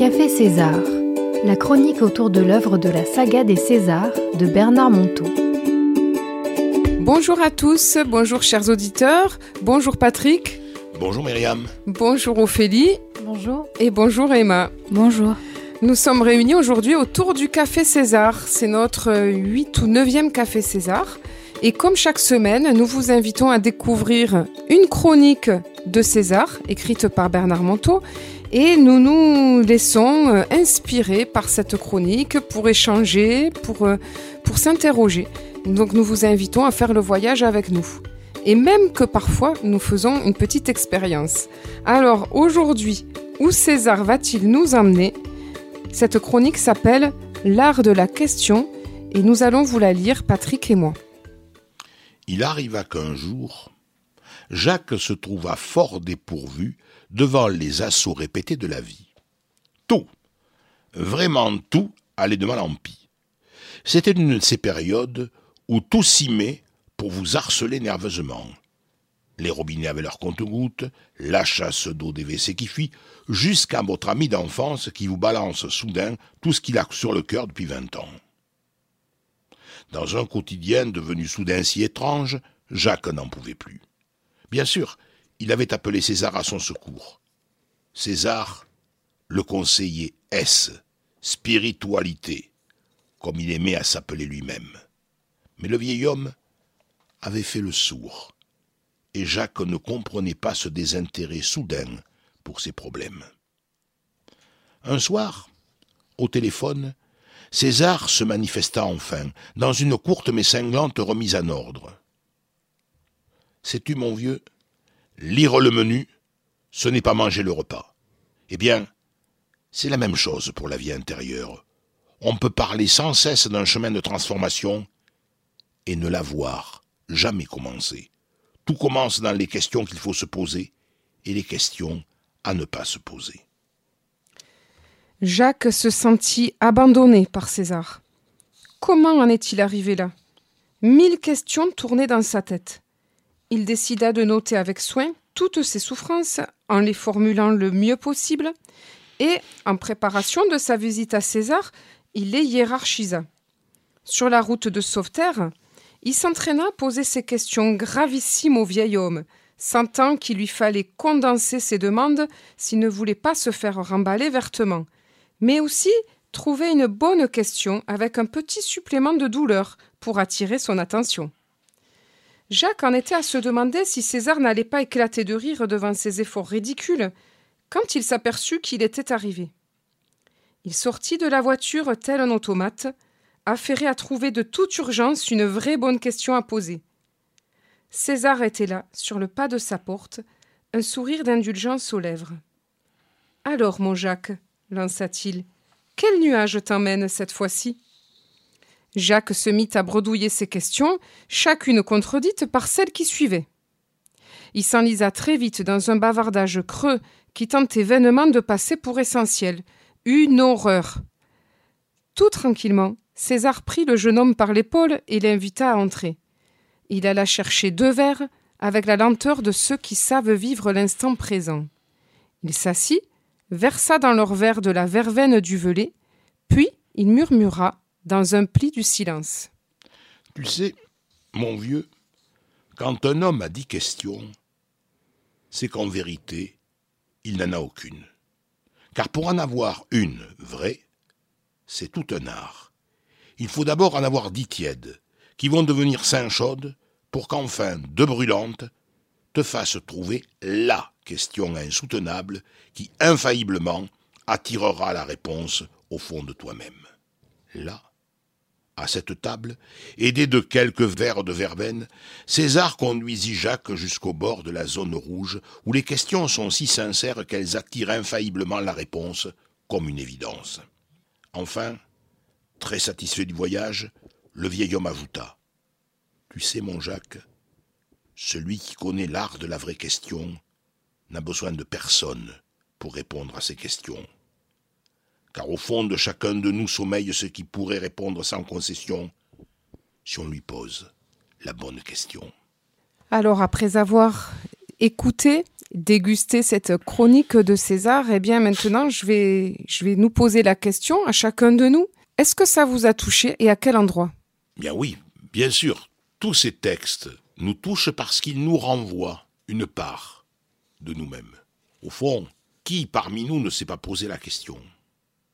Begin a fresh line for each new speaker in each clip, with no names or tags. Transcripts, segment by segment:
Café César, la chronique autour de l'œuvre de la saga des Césars de Bernard Monteau.
Bonjour à tous, bonjour chers auditeurs, bonjour Patrick.
Bonjour Myriam.
Bonjour Ophélie.
Bonjour.
Et bonjour Emma.
Bonjour.
Nous sommes réunis aujourd'hui autour du Café César. C'est notre 8 ou 9e Café César. Et comme chaque semaine, nous vous invitons à découvrir une chronique de César, écrite par Bernard Monteau, et nous nous laissons euh, inspirer par cette chronique pour échanger, pour, euh, pour s'interroger. Donc nous vous invitons à faire le voyage avec nous. Et même que parfois nous faisons une petite expérience. Alors aujourd'hui, où César va-t-il nous emmener Cette chronique s'appelle L'art de la question et nous allons vous la lire, Patrick et moi.
Il arriva qu'un jour, Jacques se trouva fort dépourvu devant les assauts répétés de la vie. Tout, vraiment tout, allait de mal en pis. C'était une de ces périodes où tout s'y met pour vous harceler nerveusement. Les robinets avaient leur compte-gouttes, la chasse d'eau des WC qui fuit, jusqu'à votre ami d'enfance qui vous balance soudain tout ce qu'il a sur le cœur depuis vingt ans. Dans un quotidien devenu soudain si étrange, Jacques n'en pouvait plus. Bien sûr, il avait appelé César à son secours. César, le conseiller S, spiritualité, comme il aimait à s'appeler lui-même. Mais le vieil homme avait fait le sourd, et Jacques ne comprenait pas ce désintérêt soudain pour ses problèmes. Un soir, au téléphone, César se manifesta enfin, dans une courte mais cinglante remise en ordre. Sais-tu, mon vieux, lire le menu, ce n'est pas manger le repas. Eh bien, c'est la même chose pour la vie intérieure. On peut parler sans cesse d'un chemin de transformation et ne la voir jamais commencer. Tout commence dans les questions qu'il faut se poser et les questions à ne pas se poser.
Jacques se sentit abandonné par César. Comment en est-il arrivé là? Mille questions tournaient dans sa tête. Il décida de noter avec soin toutes ses souffrances en les formulant le mieux possible et, en préparation de sa visite à César, il les hiérarchisa. Sur la route de Sauveterre, il s'entraîna à poser ces questions gravissimes au vieil homme, sentant qu'il lui fallait condenser ses demandes s'il ne voulait pas se faire remballer vertement, mais aussi trouver une bonne question avec un petit supplément de douleur pour attirer son attention. Jacques en était à se demander si César n'allait pas éclater de rire devant ses efforts ridicules quand il s'aperçut qu'il était arrivé. Il sortit de la voiture tel un automate, affairé à trouver de toute urgence une vraie bonne question à poser. César était là, sur le pas de sa porte, un sourire d'indulgence aux lèvres. Alors, mon Jacques, lança-t-il, quel nuage t'emmène cette fois-ci? Jacques se mit à bredouiller ses questions, chacune contredite par celle qui suivait. Il s'enlisa très vite dans un bavardage creux qui tentait vainement de passer pour essentiel. Une horreur. Tout tranquillement, César prit le jeune homme par l'épaule et l'invita à entrer. Il alla chercher deux verres avec la lenteur de ceux qui savent vivre l'instant présent. Il s'assit, versa dans leur verre de la verveine du velay, puis il murmura dans un pli du silence.
Tu sais, mon vieux, quand un homme a dix questions, c'est qu'en vérité, il n'en a aucune. Car pour en avoir une vraie, c'est tout un art. Il faut d'abord en avoir dix tièdes, qui vont devenir cinq chaudes, pour qu'enfin deux brûlantes te fassent trouver la question insoutenable qui infailliblement attirera la réponse au fond de toi-même. Là, à cette table, aidé de quelques verres de verveine, César conduisit Jacques jusqu'au bord de la zone rouge, où les questions sont si sincères qu'elles attirent infailliblement la réponse, comme une évidence. Enfin, très satisfait du voyage, le vieil homme ajouta Tu sais, mon Jacques, celui qui connaît l'art de la vraie question n'a besoin de personne pour répondre à ces questions car au fond de chacun de nous sommeille ce qui pourrait répondre sans concession si on lui pose la bonne question.
Alors, après avoir écouté, dégusté cette chronique de César, eh bien maintenant je vais, je vais nous poser la question à chacun de nous. Est-ce que ça vous a touché et à quel endroit?
Bien oui, bien sûr. Tous ces textes nous touchent parce qu'ils nous renvoient une part de nous-mêmes. Au fond, qui parmi nous ne s'est pas posé la question?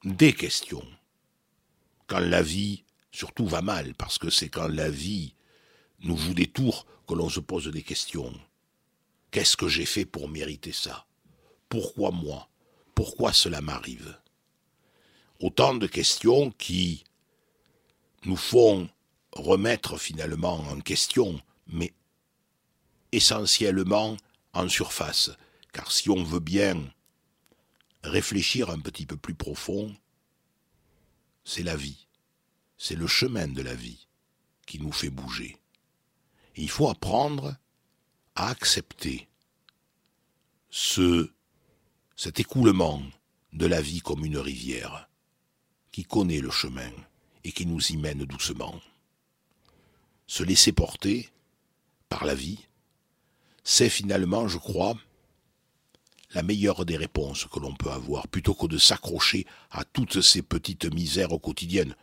Des questions. Quand la vie, surtout, va mal, parce que c'est quand la vie nous joue des que l'on se pose des questions. Qu'est-ce que j'ai fait pour mériter ça? Pourquoi moi? Pourquoi cela m'arrive? Autant de questions qui nous font remettre finalement en question, mais essentiellement en surface. Car si on veut bien réfléchir un petit peu plus profond, c'est la vie, c'est le chemin de la vie qui nous fait bouger. Il faut apprendre à accepter ce, cet écoulement de la vie comme une rivière qui connaît le chemin et qui nous y mène doucement. Se laisser porter par la vie, c'est finalement, je crois, la meilleure des réponses que l'on peut avoir, plutôt que de s'accrocher à toutes ces petites misères quotidiennes,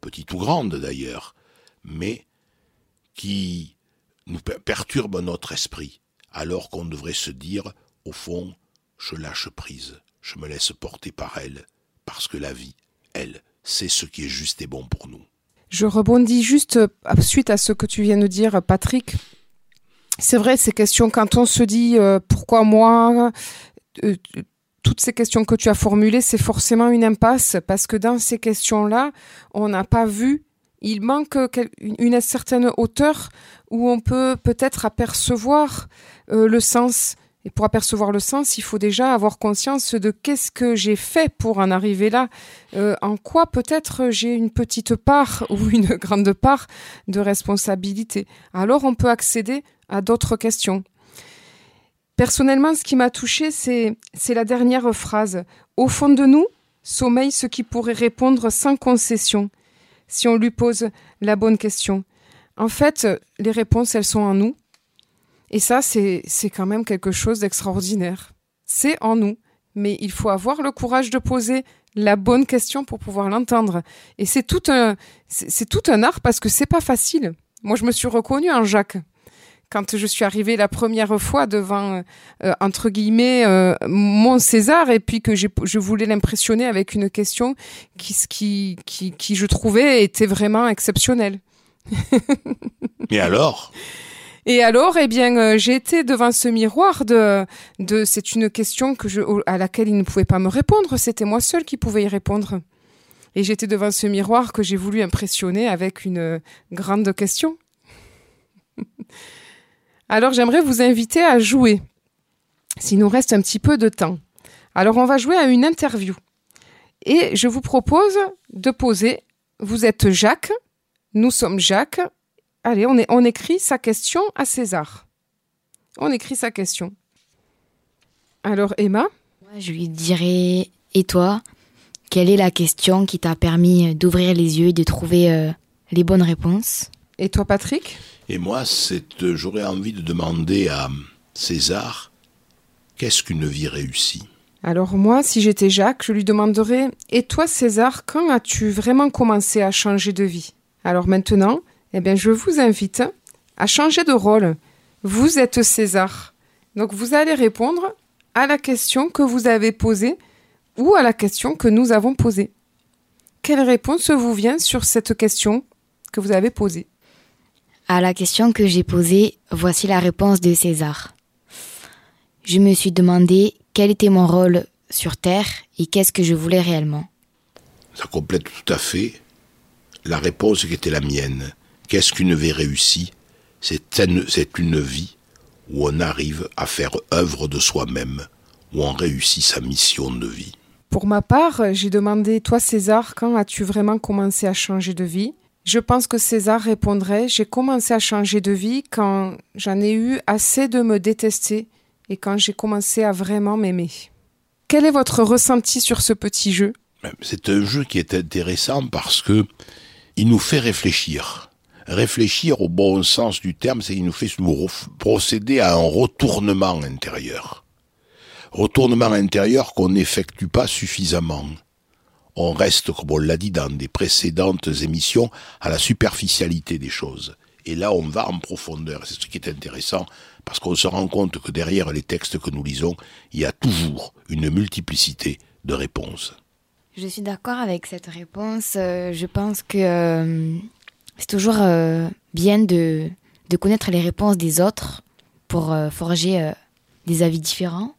petites ou grandes d'ailleurs, mais qui nous perturbent notre esprit, alors qu'on devrait se dire, au fond, je lâche prise, je me laisse porter par elle, parce que la vie, elle, c'est ce qui est juste et bon pour nous.
Je rebondis juste euh, suite à ce que tu viens de dire, Patrick. C'est vrai, ces questions, quand on se dit euh, pourquoi moi, euh, toutes ces questions que tu as formulées, c'est forcément une impasse parce que dans ces questions-là, on n'a pas vu, il manque une, certaine hauteur où on peut peut-être apercevoir le sens. Et pour apercevoir le sens, il faut déjà avoir conscience de qu'est-ce que j'ai fait pour en arriver là, euh, en quoi peut-être j'ai une petite part ou une grande part de responsabilité. Alors on peut accéder à d'autres questions. Personnellement, ce qui m'a touché, c'est, la dernière phrase. Au fond de nous, sommeille ce qui pourrait répondre sans concession, si on lui pose la bonne question. En fait, les réponses, elles sont en nous. Et ça, c'est quand même quelque chose d'extraordinaire. C'est en nous, mais il faut avoir le courage de poser la bonne question pour pouvoir l'entendre. Et c'est tout un, c'est tout un art parce que c'est pas facile. Moi, je me suis reconnue en Jacques quand je suis arrivée la première fois devant euh, entre guillemets euh, mon César et puis que je voulais l'impressionner avec une question qui, qui, qui, qui je trouvais était vraiment exceptionnelle.
Mais alors?
Et alors, eh bien, euh, j'ai été devant ce miroir de, de c'est une question que je, à laquelle il ne pouvait pas me répondre. C'était moi seule qui pouvais y répondre. Et j'étais devant ce miroir que j'ai voulu impressionner avec une grande question. alors, j'aimerais vous inviter à jouer, s'il nous reste un petit peu de temps. Alors, on va jouer à une interview. Et je vous propose de poser, vous êtes Jacques, nous sommes Jacques, Allez, on, on écrit sa question à César. On écrit sa question. Alors, Emma?
Moi, je lui dirais Et toi Quelle est la question qui t'a permis d'ouvrir les yeux et de trouver euh, les bonnes réponses?
Et toi, Patrick?
Et moi, euh, j'aurais envie de demander à César Qu'est-ce qu'une vie réussie?
Alors moi, si j'étais Jacques, je lui demanderais Et toi, César, quand as-tu vraiment commencé à changer de vie? Alors maintenant, eh bien, je vous invite à changer de rôle. Vous êtes César. Donc, vous allez répondre à la question que vous avez posée ou à la question que nous avons posée. Quelle réponse vous vient sur cette question que vous avez posée?
À la question que j'ai posée, voici la réponse de César. Je me suis demandé quel était mon rôle sur Terre et qu'est-ce que je voulais réellement.
Ça complète tout à fait la réponse qui était la mienne. Qu'est-ce qu'une vie réussie? C'est une vie où on arrive à faire œuvre de soi-même, où on réussit sa mission de vie.
Pour ma part, j'ai demandé, toi César, quand as-tu vraiment commencé à changer de vie? Je pense que César répondrait, j'ai commencé à changer de vie quand j'en ai eu assez de me détester et quand j'ai commencé à vraiment m'aimer. Quel est votre ressenti sur ce petit jeu?
C'est un jeu qui est intéressant parce que il nous fait réfléchir réfléchir au bon sens du terme, c'est qu'il nous fait procéder à un retournement intérieur. Retournement intérieur qu'on n'effectue pas suffisamment. On reste, comme on l'a dit dans des précédentes émissions, à la superficialité des choses. Et là, on va en profondeur. C'est ce qui est intéressant, parce qu'on se rend compte que derrière les textes que nous lisons, il y a toujours une multiplicité de réponses.
Je suis d'accord avec cette réponse. Euh, je pense que euh, c'est toujours euh, bien de, de, connaître les réponses des autres pour forger des avis différents.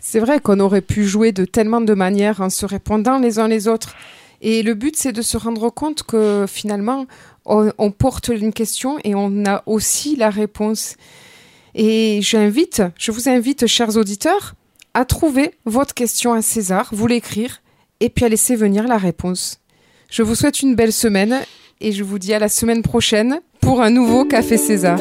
C'est vrai qu'on aurait pu jouer de tellement de manières en se répondant les uns les autres. Et le but, c'est de se rendre compte que finalement, on, porte une question et on a aussi la réponse. Et j'invite, je vous invite, chers auditeurs, à trouver votre question à César, vous l'écrire, et puis à laisser venir la réponse. Je vous souhaite une belle semaine et je vous dis à la semaine prochaine pour un nouveau Café César.